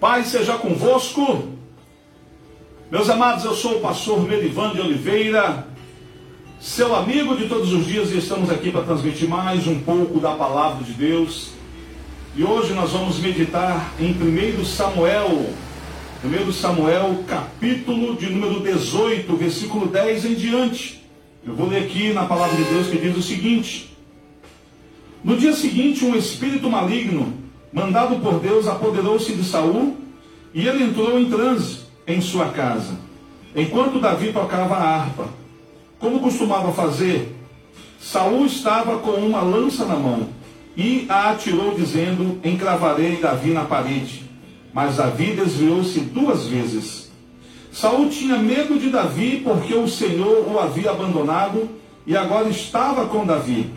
Pai seja convosco. Meus amados, eu sou o pastor Merivan de Oliveira, seu amigo de todos os dias, e estamos aqui para transmitir mais um pouco da palavra de Deus. E hoje nós vamos meditar em 1 Samuel, 1 Samuel, capítulo de número 18, versículo 10 em diante. Eu vou ler aqui na palavra de Deus que diz o seguinte: No dia seguinte, um espírito maligno mandado por Deus, apoderou-se de Saul e ele entrou em transe em sua casa, enquanto Davi tocava a harpa. Como costumava fazer, Saul estava com uma lança na mão e a atirou, dizendo: Encravarei Davi na parede. Mas Davi desviou-se duas vezes. Saul tinha medo de Davi porque o Senhor o havia abandonado e agora estava com Davi.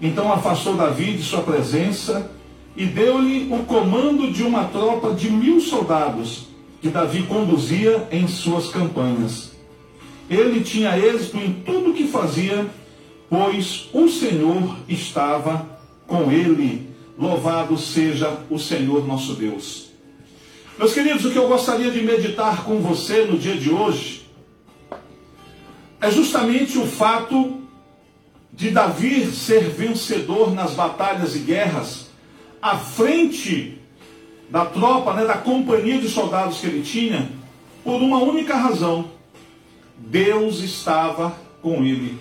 Então afastou Davi de sua presença e deu-lhe o comando de uma tropa de mil soldados que Davi conduzia em suas campanhas. Ele tinha êxito em tudo o que fazia, pois o Senhor estava com ele. Louvado seja o Senhor nosso Deus. Meus queridos, o que eu gostaria de meditar com você no dia de hoje é justamente o fato de Davi ser vencedor nas batalhas e guerras à frente da tropa, né, da companhia de soldados que ele tinha, por uma única razão: Deus estava com ele.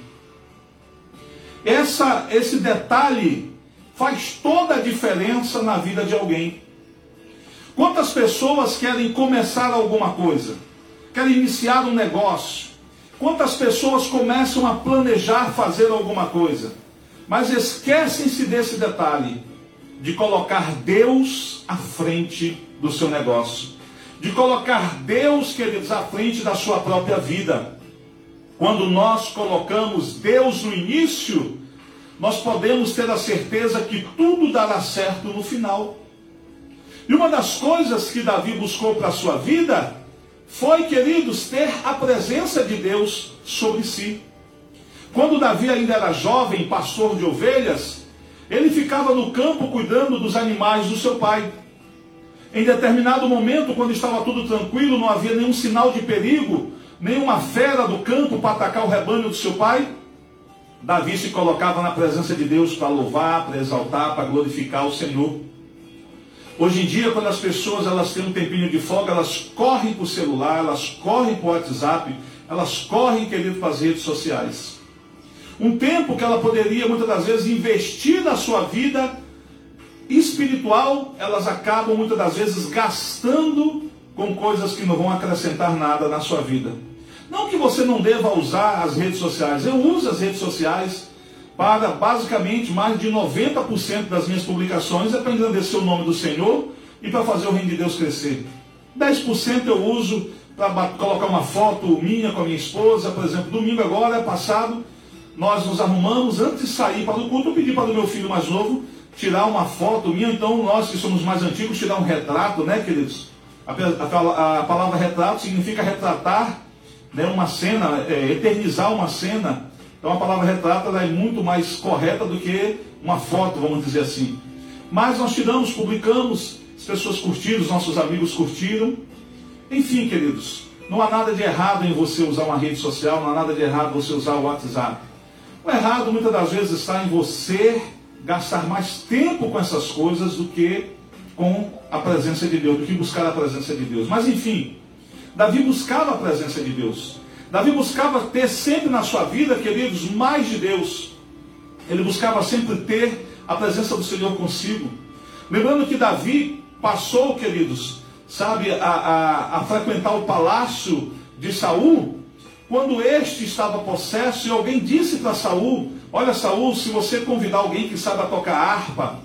Essa, esse detalhe faz toda a diferença na vida de alguém. Quantas pessoas querem começar alguma coisa? Querem iniciar um negócio? Quantas pessoas começam a planejar fazer alguma coisa? Mas esquecem-se desse detalhe de colocar Deus à frente do seu negócio, de colocar Deus, queridos, à frente da sua própria vida. Quando nós colocamos Deus no início, nós podemos ter a certeza que tudo dará certo no final. E uma das coisas que Davi buscou para a sua vida foi, queridos, ter a presença de Deus sobre si. Quando Davi ainda era jovem, pastor de ovelhas, ele ficava no campo cuidando dos animais do seu pai. Em determinado momento, quando estava tudo tranquilo, não havia nenhum sinal de perigo, nenhuma fera do campo para atacar o rebanho do seu pai, Davi se colocava na presença de Deus para louvar, para exaltar, para glorificar o Senhor. Hoje em dia, quando as pessoas elas têm um tempinho de folga, elas correm para o celular, elas correm para o WhatsApp, elas correm, querido, para as redes sociais. Um tempo que ela poderia muitas das vezes investir na sua vida espiritual, elas acabam muitas das vezes gastando com coisas que não vão acrescentar nada na sua vida. Não que você não deva usar as redes sociais, eu uso as redes sociais para basicamente mais de 90% das minhas publicações é para engrandecer o nome do Senhor e para fazer o reino de Deus crescer. 10% eu uso para colocar uma foto minha com a minha esposa, por exemplo, domingo agora, é passado, nós nos arrumamos, antes de sair para o culto, eu pedi para o meu filho mais novo tirar uma foto minha, então nós que somos mais antigos, tirar um retrato, né, queridos? A, a, a palavra retrato significa retratar né, uma cena, é, eternizar uma cena. Então a palavra retrato é muito mais correta do que uma foto, vamos dizer assim. Mas nós tiramos, publicamos, as pessoas curtiram, os nossos amigos curtiram. Enfim, queridos, não há nada de errado em você usar uma rede social, não há nada de errado você usar o WhatsApp. O errado muitas das vezes está em você gastar mais tempo com essas coisas do que com a presença de Deus, do que buscar a presença de Deus. Mas enfim, Davi buscava a presença de Deus. Davi buscava ter sempre na sua vida, queridos, mais de Deus. Ele buscava sempre ter a presença do Senhor consigo. Lembrando que Davi passou, queridos, sabe, a, a, a frequentar o palácio de Saul quando este estava possesso e alguém disse para Saul: Olha, Saul, se você convidar alguém que saiba tocar harpa,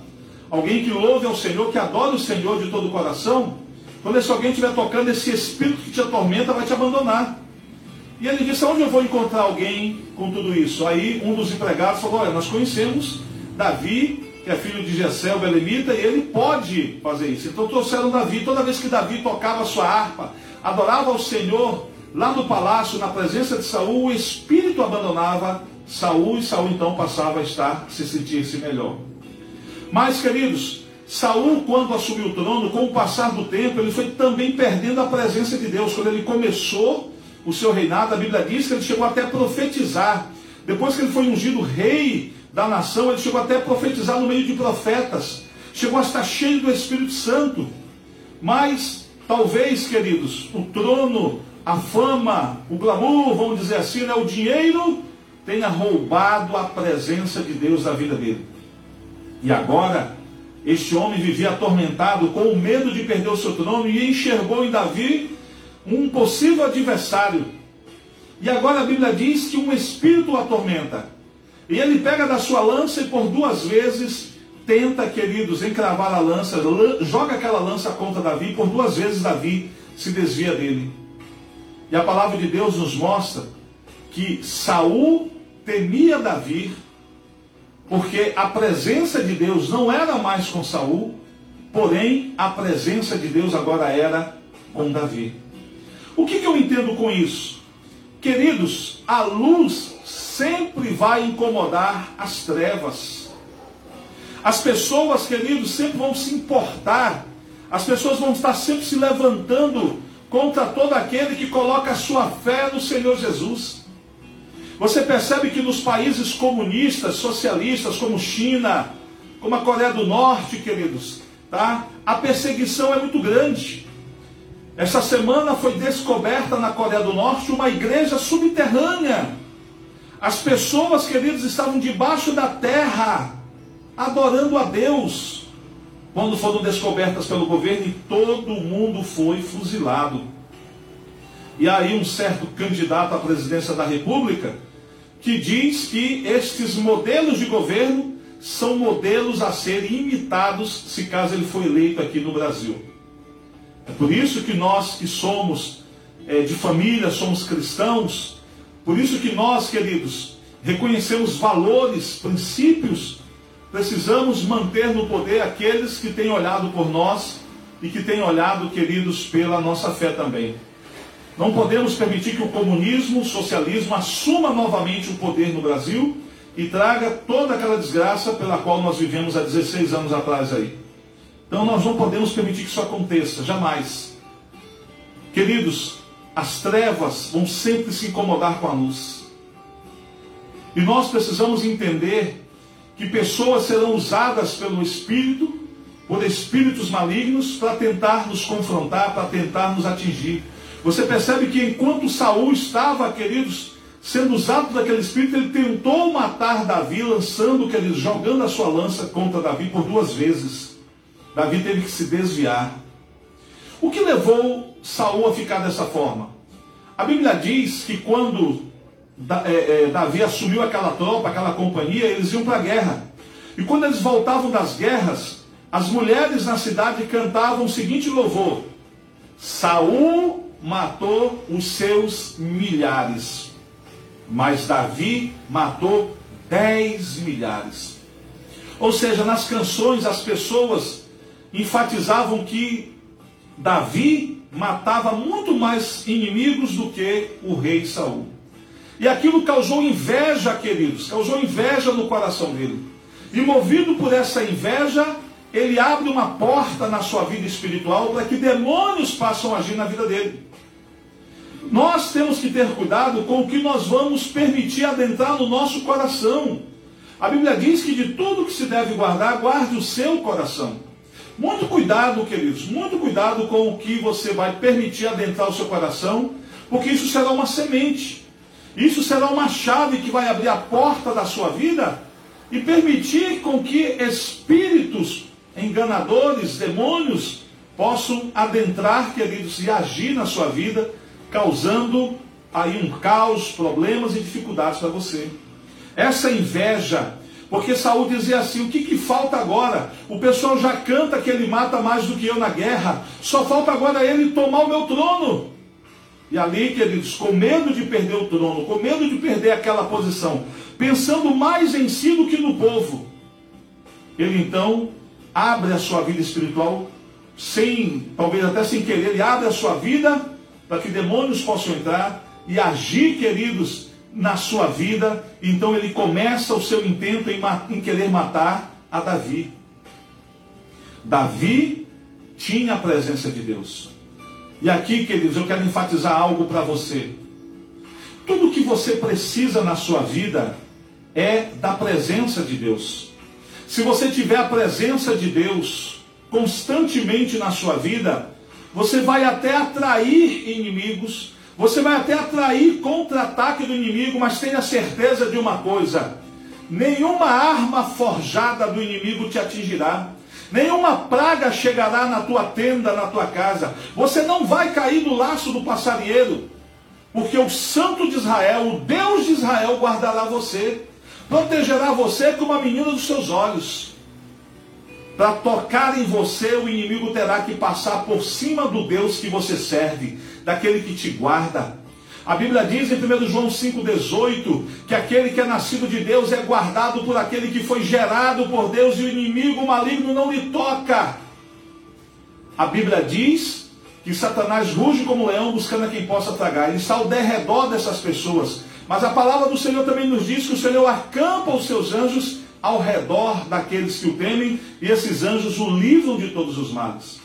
alguém que louve ao Senhor, que adora o Senhor de todo o coração, quando esse alguém estiver tocando, esse espírito que te atormenta vai te abandonar. E ele disse: Onde eu vou encontrar alguém com tudo isso? Aí um dos empregados falou: Olha, nós conhecemos Davi, que é filho de Jessé, o Belemita, e ele pode fazer isso. Então trouxeram Davi. Toda vez que Davi tocava sua harpa, adorava ao Senhor, Lá no palácio, na presença de Saul, o espírito abandonava Saul e Saul então passava a estar, se sentir-se melhor. Mas, queridos, Saul, quando assumiu o trono, com o passar do tempo, ele foi também perdendo a presença de Deus. Quando ele começou o seu reinado, a Bíblia diz que ele chegou até a profetizar. Depois que ele foi ungido rei da nação, ele chegou até a profetizar no meio de profetas. Chegou a estar cheio do Espírito Santo. Mas, talvez, queridos, o trono, a fama, o glamour, vamos dizer assim, né, o dinheiro, tenha roubado a presença de Deus da vida dele. E agora, este homem vivia atormentado com o medo de perder o seu trono e enxergou em Davi um possível adversário. E agora a Bíblia diz que um espírito o atormenta. E ele pega da sua lança e por duas vezes tenta, queridos, encravar a lança, joga aquela lança contra Davi, e por duas vezes Davi se desvia dele. E a palavra de Deus nos mostra que Saul temia Davi porque a presença de Deus não era mais com Saul, porém a presença de Deus agora era com Davi. O que, que eu entendo com isso? Queridos, a luz sempre vai incomodar as trevas. As pessoas, queridos, sempre vão se importar. As pessoas vão estar sempre se levantando contra todo aquele que coloca a sua fé no Senhor Jesus. Você percebe que nos países comunistas, socialistas, como China, como a Coreia do Norte, queridos, tá? A perseguição é muito grande. Essa semana foi descoberta na Coreia do Norte uma igreja subterrânea. As pessoas, queridos, estavam debaixo da terra, adorando a Deus, quando foram descobertas pelo governo e todo mundo foi fuzilado. E aí um certo candidato à presidência da República que diz que estes modelos de governo são modelos a serem imitados se caso ele for eleito aqui no Brasil. É por isso que nós que somos é, de família, somos cristãos, por isso que nós, queridos, reconhecemos valores, princípios, precisamos manter no poder aqueles que têm olhado por nós e que têm olhado, queridos, pela nossa fé também. Não podemos permitir que o comunismo, o socialismo assuma novamente o poder no Brasil e traga toda aquela desgraça pela qual nós vivemos há 16 anos atrás aí. Então nós não podemos permitir que isso aconteça, jamais. Queridos, as trevas vão sempre se incomodar com a luz. E nós precisamos entender que pessoas serão usadas pelo Espírito, por espíritos malignos, para tentar nos confrontar, para tentar nos atingir. Você percebe que enquanto Saul estava, queridos, sendo usado daquele espírito, ele tentou matar Davi, lançando, queridos, jogando a sua lança contra Davi por duas vezes. Davi teve que se desviar. O que levou Saul a ficar dessa forma? A Bíblia diz que quando é, é, Davi assumiu aquela tropa, aquela companhia, eles iam para a guerra. E quando eles voltavam das guerras, as mulheres na cidade cantavam o seguinte louvor: Saul matou os seus milhares, mas Davi matou dez milhares. Ou seja, nas canções as pessoas enfatizavam que Davi matava muito mais inimigos do que o rei Saul. E aquilo causou inveja, queridos, causou inveja no coração dele. E movido por essa inveja, ele abre uma porta na sua vida espiritual para que demônios possam agir na vida dele. Nós temos que ter cuidado com o que nós vamos permitir adentrar no nosso coração. A Bíblia diz que de tudo que se deve guardar, guarde o seu coração. Muito cuidado, queridos, muito cuidado com o que você vai permitir adentrar o seu coração, porque isso será uma semente. Isso será uma chave que vai abrir a porta da sua vida e permitir com que espíritos enganadores, demônios, possam adentrar, queridos, e agir na sua vida causando aí um caos, problemas e dificuldades para você. Essa inveja, porque Saul dizia assim: o que, que falta agora? O pessoal já canta que ele mata mais do que eu na guerra, só falta agora ele tomar o meu trono. E ali, queridos, com medo de perder o trono, com medo de perder aquela posição, pensando mais em si do que no povo, ele então abre a sua vida espiritual, sem, talvez até sem querer, ele abre a sua vida para que demônios possam entrar e agir, queridos, na sua vida. Então ele começa o seu intento em, em querer matar a Davi. Davi tinha a presença de Deus. E aqui, queridos, eu quero enfatizar algo para você. Tudo que você precisa na sua vida é da presença de Deus. Se você tiver a presença de Deus constantemente na sua vida, você vai até atrair inimigos, você vai até atrair contra-ataque do inimigo, mas tenha certeza de uma coisa: nenhuma arma forjada do inimigo te atingirá. Nenhuma praga chegará na tua tenda, na tua casa. Você não vai cair no laço do passarinheiro, porque o Santo de Israel, o Deus de Israel, guardará você, protegerá você como a menina dos seus olhos. Para tocar em você, o inimigo terá que passar por cima do Deus que você serve, daquele que te guarda. A Bíblia diz em 1 João 5,18 que aquele que é nascido de Deus é guardado por aquele que foi gerado por Deus e o inimigo maligno não lhe toca. A Bíblia diz que Satanás ruge como leão buscando a quem possa tragar. Ele está ao derredor dessas pessoas. Mas a palavra do Senhor também nos diz que o Senhor acampa os seus anjos ao redor daqueles que o temem e esses anjos o livram de todos os males.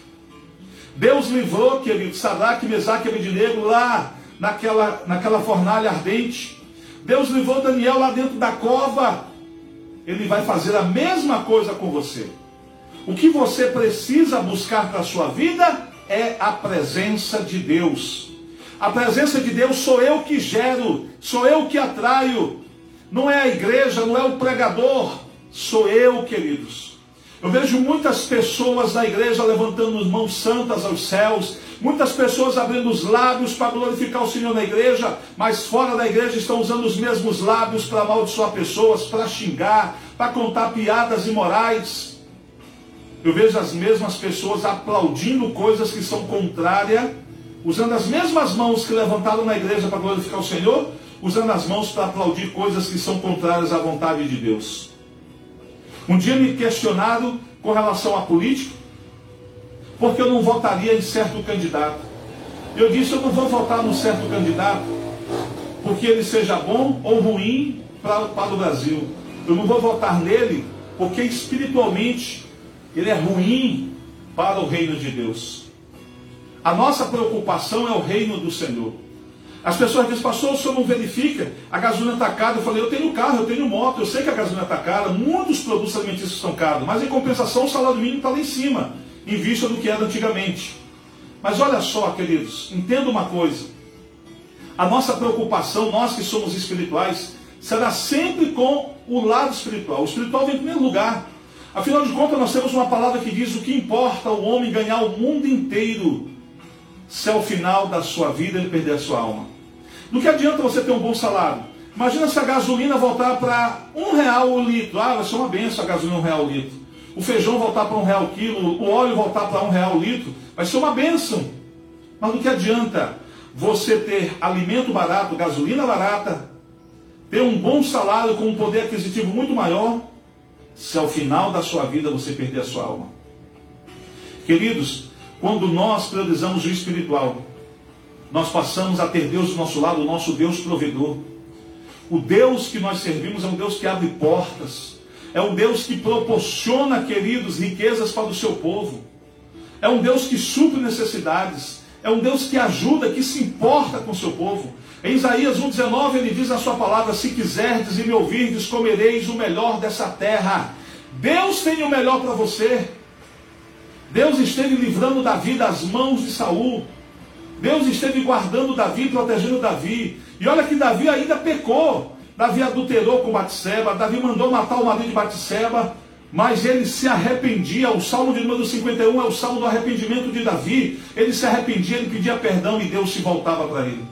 Deus livrou, querido, Sadraque, Mesaque e Abednego lá naquela, naquela fornalha ardente. Deus levou Daniel lá dentro da cova. Ele vai fazer a mesma coisa com você. O que você precisa buscar para a sua vida é a presença de Deus. A presença de Deus sou eu que gero, sou eu que atraio. Não é a igreja, não é o pregador, sou eu, queridos. Eu vejo muitas pessoas na igreja levantando mãos santas aos céus, Muitas pessoas abrindo os lábios para glorificar o Senhor na igreja, mas fora da igreja estão usando os mesmos lábios para amaldiçoar pessoas, para xingar, para contar piadas imorais. Eu vejo as mesmas pessoas aplaudindo coisas que são contrárias, usando as mesmas mãos que levantaram na igreja para glorificar o Senhor, usando as mãos para aplaudir coisas que são contrárias à vontade de Deus. Um dia me questionaram com relação à política, porque eu não votaria em certo candidato. Eu disse: eu não vou votar num certo candidato porque ele seja bom ou ruim para, para o Brasil. Eu não vou votar nele porque espiritualmente ele é ruim para o reino de Deus. A nossa preocupação é o reino do Senhor. As pessoas dizem, pastor, o senhor não verifica, a gasolina está cara. Eu falei, eu tenho carro, eu tenho moto, eu sei que a gasolina está cara, muitos produtos alimentícios estão caros, mas em compensação o salário mínimo está lá em cima em vista do que era antigamente. Mas olha só, queridos, entenda uma coisa. A nossa preocupação, nós que somos espirituais, será sempre com o lado espiritual. O espiritual vem em primeiro lugar. Afinal de contas, nós temos uma palavra que diz o que importa o homem ganhar o mundo inteiro se ao final da sua vida ele perder a sua alma. No que adianta você ter um bom salário? Imagina se a gasolina voltar para um real o litro. Ah, vai ser uma benção a gasolina um real o litro o feijão voltar para um real o quilo, o óleo voltar para um real o litro, vai ser uma bênção. Mas o que adianta você ter alimento barato, gasolina barata, ter um bom salário com um poder aquisitivo muito maior, se ao final da sua vida você perder a sua alma? Queridos, quando nós priorizamos o espiritual, nós passamos a ter Deus do nosso lado, o nosso Deus provedor. O Deus que nós servimos é um Deus que abre portas. É um Deus que proporciona, queridos, riquezas para o seu povo. É um Deus que supre necessidades. É um Deus que ajuda, que se importa com o seu povo. Em Isaías 1,19 ele diz na sua palavra: Se quiserdes e me ouvirdes, comereis o melhor dessa terra. Deus tem o melhor para você. Deus esteve livrando Davi das mãos de Saul. Deus esteve guardando Davi, protegendo Davi. E olha que Davi ainda pecou. Davi adulterou com Batseba, Davi mandou matar o marido de Batseba, mas ele se arrependia. O Salmo de número 51 é o salmo do arrependimento de Davi. Ele se arrependia, ele pedia perdão e Deus se voltava para ele.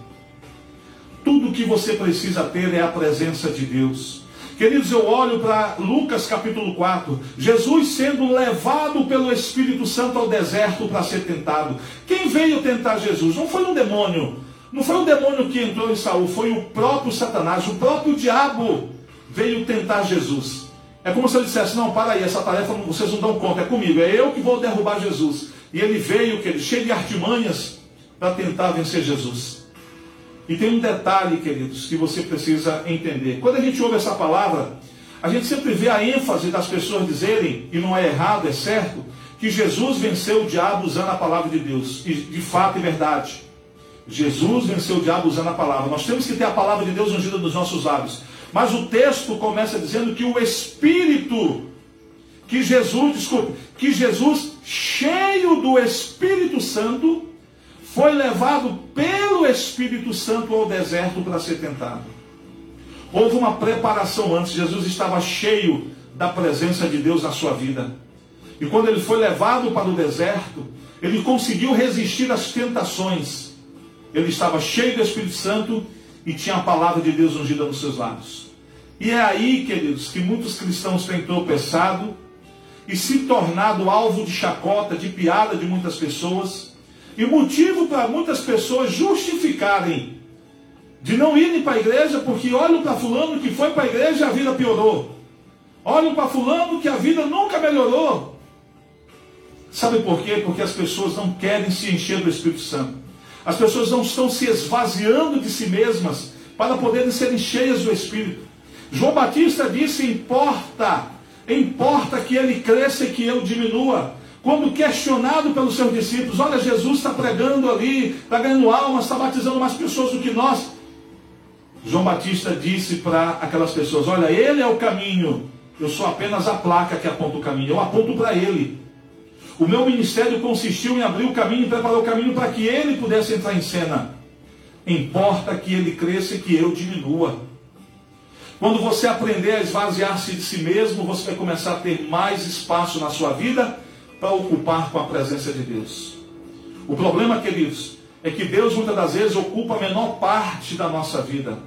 Tudo que você precisa ter é a presença de Deus. Queridos, eu olho para Lucas capítulo 4, Jesus sendo levado pelo Espírito Santo ao deserto para ser tentado. Quem veio tentar Jesus? Não foi um demônio, não foi o demônio que entrou em Saul, foi o próprio Satanás, o próprio diabo veio tentar Jesus. É como se ele dissesse: Não, para aí, essa tarefa vocês não dão conta, é comigo, é eu que vou derrubar Jesus. E ele veio, que ele cheio de artimanhas, para tentar vencer Jesus. E tem um detalhe, queridos, que você precisa entender. Quando a gente ouve essa palavra, a gente sempre vê a ênfase das pessoas dizerem, e não é errado, é certo, que Jesus venceu o diabo usando a palavra de Deus. E de fato e verdade. Jesus venceu o diabo usando a palavra. Nós temos que ter a palavra de Deus ungida nos nossos lábios. Mas o texto começa dizendo que o Espírito, que Jesus, desculpe, que Jesus, cheio do Espírito Santo, foi levado pelo Espírito Santo ao deserto para ser tentado. Houve uma preparação antes, Jesus estava cheio da presença de Deus na sua vida. E quando ele foi levado para o deserto, ele conseguiu resistir às tentações. Ele estava cheio do Espírito Santo e tinha a palavra de Deus ungida nos seus lábios. E é aí, queridos, que muitos cristãos têm tropeçado e se tornado alvo de chacota, de piada de muitas pessoas, e motivo para muitas pessoas justificarem de não irem para a igreja porque olham para fulano que foi para a igreja e a vida piorou. Olham para fulano que a vida nunca melhorou. Sabe por quê? Porque as pessoas não querem se encher do Espírito Santo. As pessoas não estão se esvaziando de si mesmas para poderem serem cheias do Espírito. João Batista disse: importa, importa que ele cresça e que eu diminua. Quando questionado pelos seus discípulos, olha, Jesus está pregando ali, está ganhando almas, está batizando mais pessoas do que nós. João Batista disse para aquelas pessoas: Olha, ele é o caminho, eu sou apenas a placa que aponta o caminho, eu aponto para ele. O meu ministério consistiu em abrir o caminho e preparar o caminho para que ele pudesse entrar em cena. Importa que ele cresça e que eu diminua. Quando você aprender a esvaziar-se de si mesmo, você vai começar a ter mais espaço na sua vida para ocupar com a presença de Deus. O problema, queridos, é que Deus muitas das vezes ocupa a menor parte da nossa vida.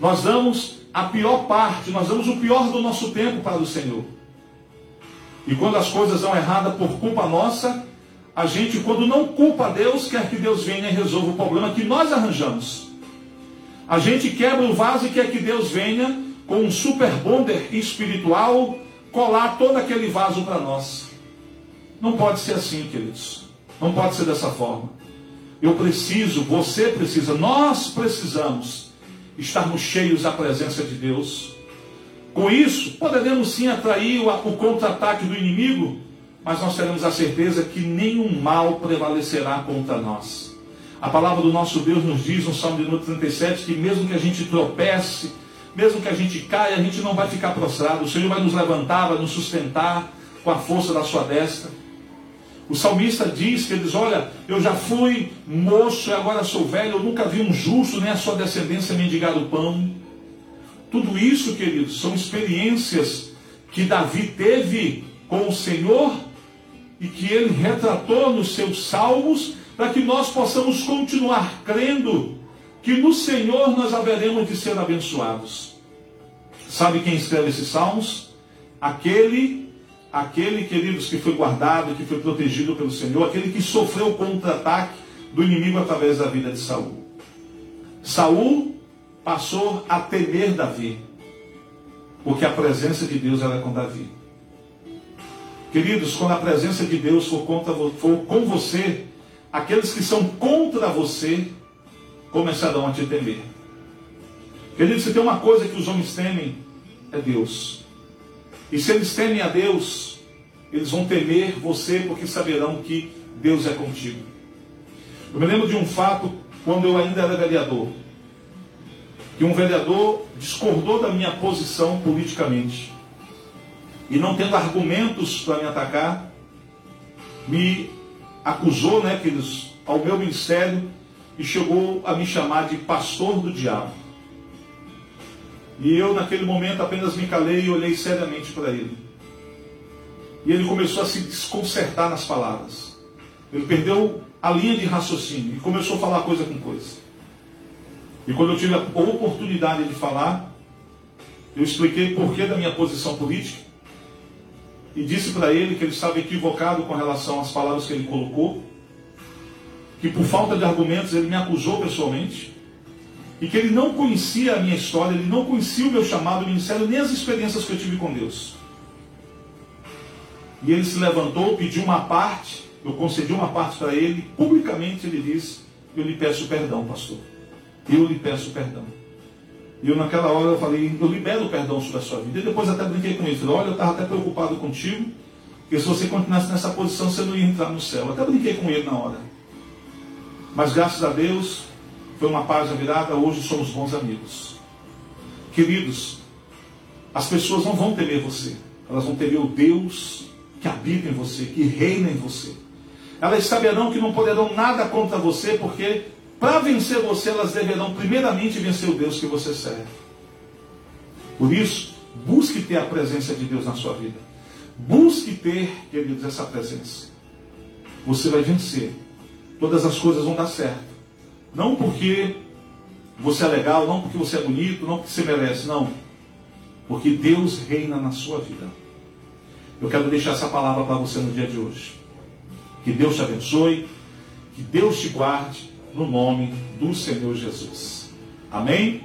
Nós damos a pior parte, nós damos o pior do nosso tempo para o Senhor. E quando as coisas dão errada por culpa nossa, a gente, quando não culpa Deus, quer que Deus venha e resolva o problema que nós arranjamos. A gente quebra o vaso e quer que Deus venha com um super bonder espiritual colar todo aquele vaso para nós. Não pode ser assim, queridos. Não pode ser dessa forma. Eu preciso, você precisa, nós precisamos estarmos cheios da presença de Deus. Com isso, poderemos sim atrair o, o contra-ataque do inimigo, mas nós teremos a certeza que nenhum mal prevalecerá contra nós. A palavra do nosso Deus nos diz no Salmo de número 37 que mesmo que a gente tropece, mesmo que a gente caia, a gente não vai ficar prostrado. O Senhor vai nos levantar, vai nos sustentar com a força da sua destra. O salmista diz que ele diz: Olha, eu já fui moço e agora sou velho, eu nunca vi um justo nem a sua descendência mendigar o pão. Tudo isso, queridos, são experiências que Davi teve com o Senhor e que ele retratou nos seus salmos para que nós possamos continuar crendo que no Senhor nós haveremos de ser abençoados. Sabe quem escreve esses salmos? Aquele aquele, queridos, que foi guardado, que foi protegido pelo Senhor, aquele que sofreu contra-ataque do inimigo através da vida de Saul. Saul passou a temer Davi, porque a presença de Deus era com Davi. Queridos, quando a presença de Deus for, contra, for com você, aqueles que são contra você começarão a te temer. Queridos, se tem uma coisa que os homens temem, é Deus. E se eles temem a Deus, eles vão temer você porque saberão que Deus é contigo. Eu me lembro de um fato quando eu ainda era vereador. Que um vereador discordou da minha posição politicamente. E não tendo argumentos para me atacar, me acusou, né, queridos, ao meu ministério e chegou a me chamar de pastor do diabo. E eu, naquele momento, apenas me calei e olhei seriamente para ele. E ele começou a se desconcertar nas palavras. Ele perdeu a linha de raciocínio e começou a falar coisa com coisa. E quando eu tive a oportunidade de falar, eu expliquei porquê da minha posição política e disse para ele que ele estava equivocado com relação às palavras que ele colocou, que por falta de argumentos ele me acusou pessoalmente e que ele não conhecia a minha história, ele não conhecia o meu chamado, o ministério, nem as experiências que eu tive com Deus. E ele se levantou, pediu uma parte, eu concedi uma parte para ele, publicamente ele disse: Eu lhe peço perdão, pastor. Eu lhe peço perdão. E eu naquela hora eu falei, eu libero o perdão sobre a sua vida. E depois até brinquei com ele. Falei, olha, eu estava até preocupado contigo, Porque se você continuasse nessa posição, você não ia entrar no céu. Eu até brinquei com ele na hora. Mas graças a Deus, foi uma página virada, hoje somos bons amigos. Queridos, as pessoas não vão temer você, elas vão temer o Deus que habita em você, que reina em você. Elas saberão que não poderão nada contra você, porque para vencer você, elas deverão primeiramente vencer o Deus que você serve. Por isso, busque ter a presença de Deus na sua vida. Busque ter, queridos, essa presença. Você vai vencer. Todas as coisas vão dar certo. Não porque você é legal, não porque você é bonito, não porque você merece, não. Porque Deus reina na sua vida. Eu quero deixar essa palavra para você no dia de hoje. Que Deus te abençoe, que Deus te guarde, no nome do Senhor Jesus. Amém?